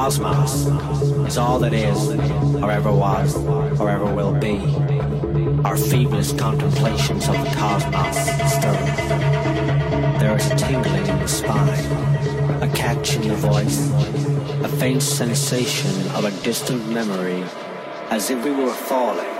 cosmos is all that is, or ever was, or ever will be. Our feeblest contemplations of the cosmos stir. There is a tingling in the spine, a catch in the voice, a faint sensation of a distant memory, as if we were falling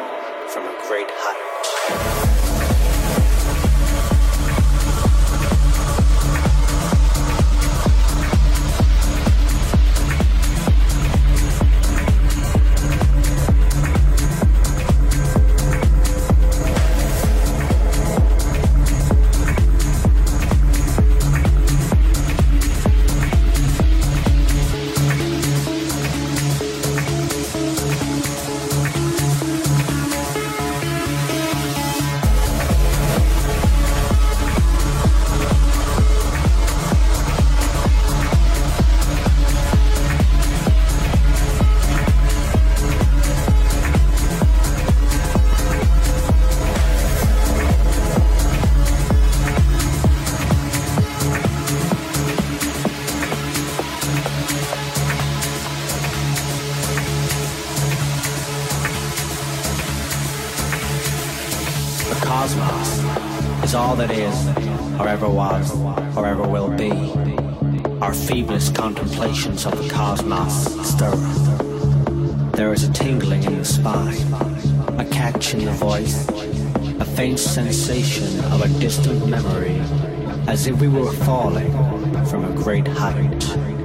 cosmos stir. There is a tingling in the spine, a catch in the voice, a faint sensation of a distant memory, as if we were falling from a great height.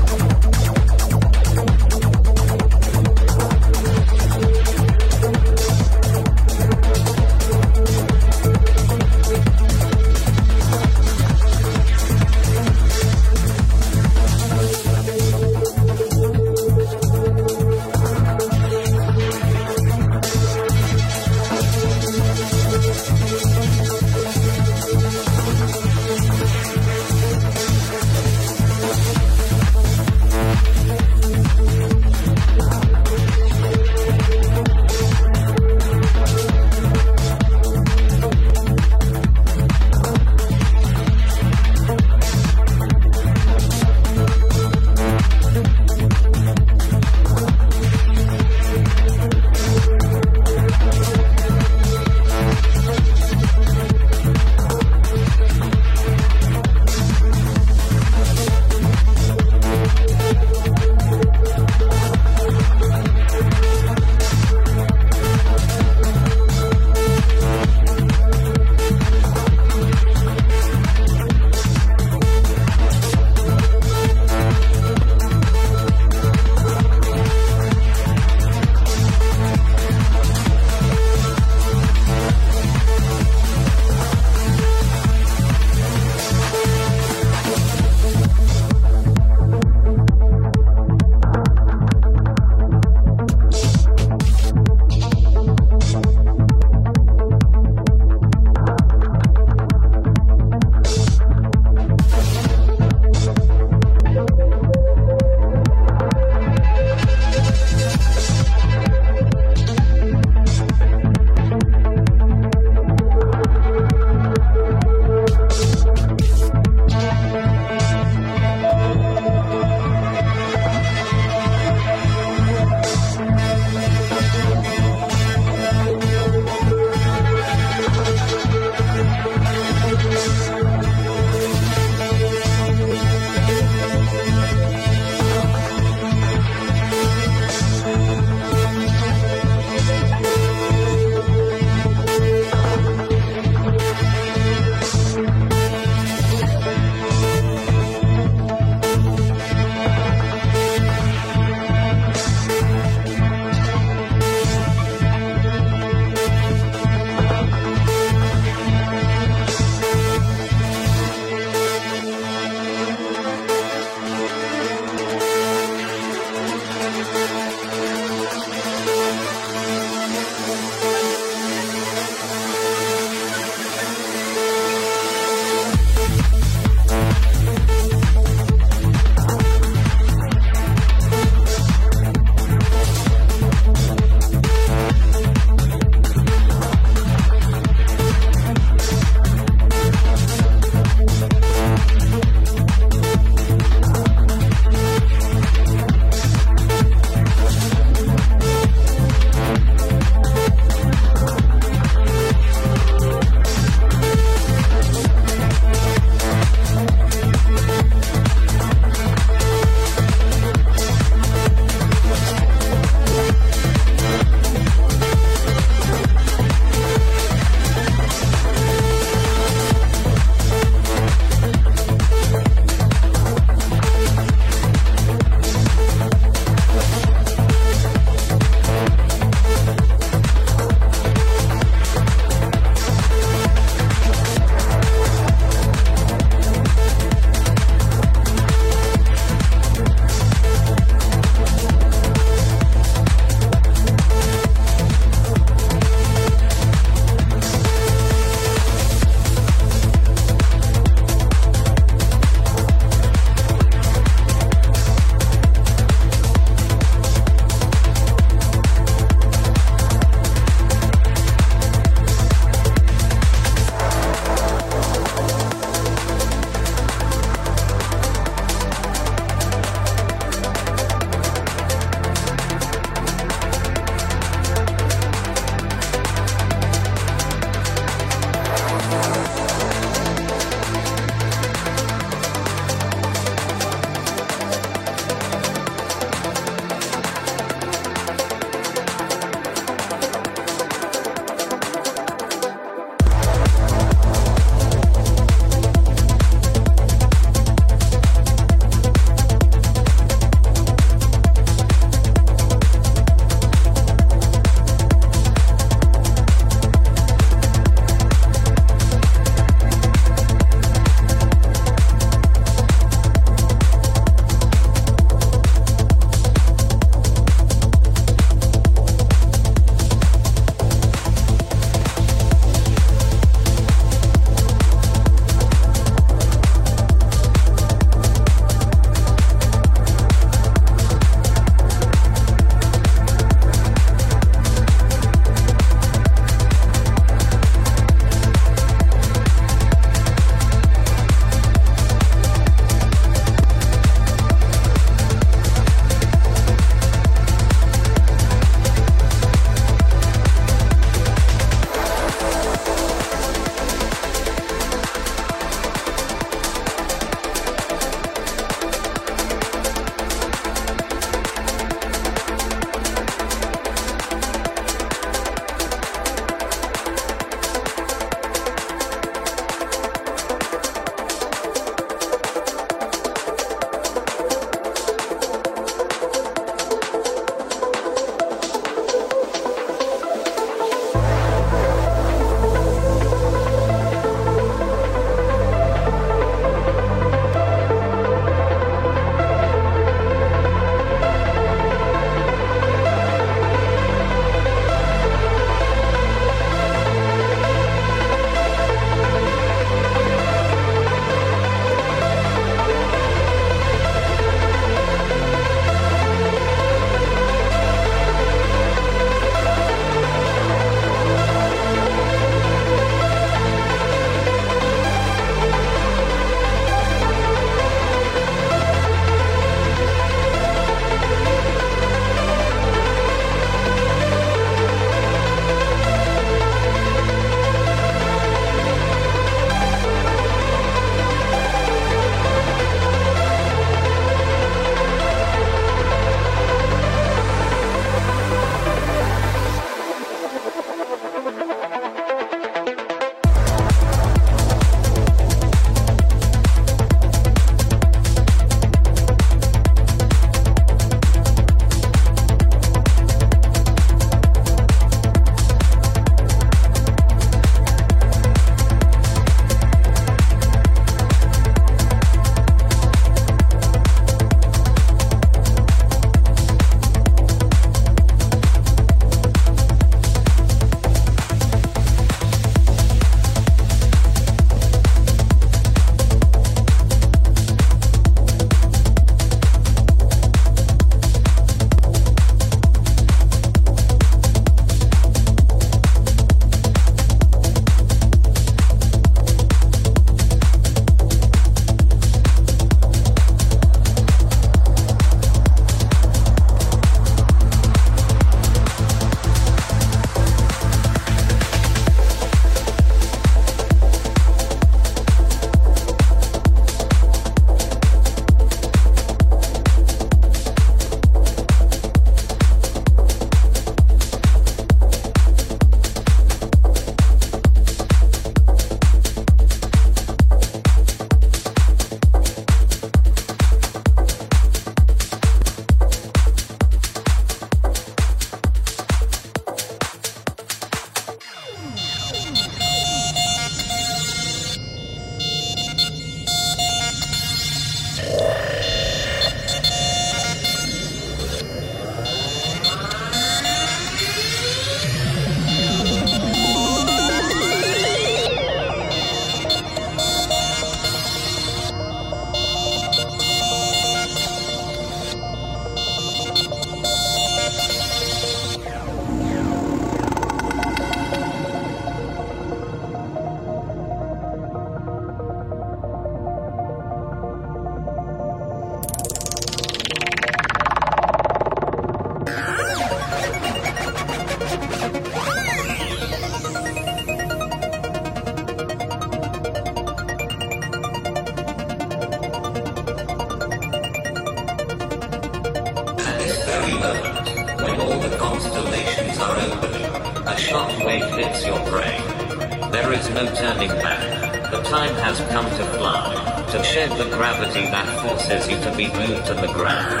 Forces you to be moved to the ground.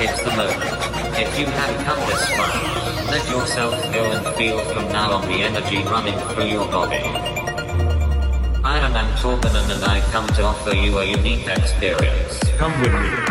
It's the moment. If you have come this far, let yourself go and feel from now on the energy running through your body. I am Antorbanen and I come to offer you a unique experience. Come with me.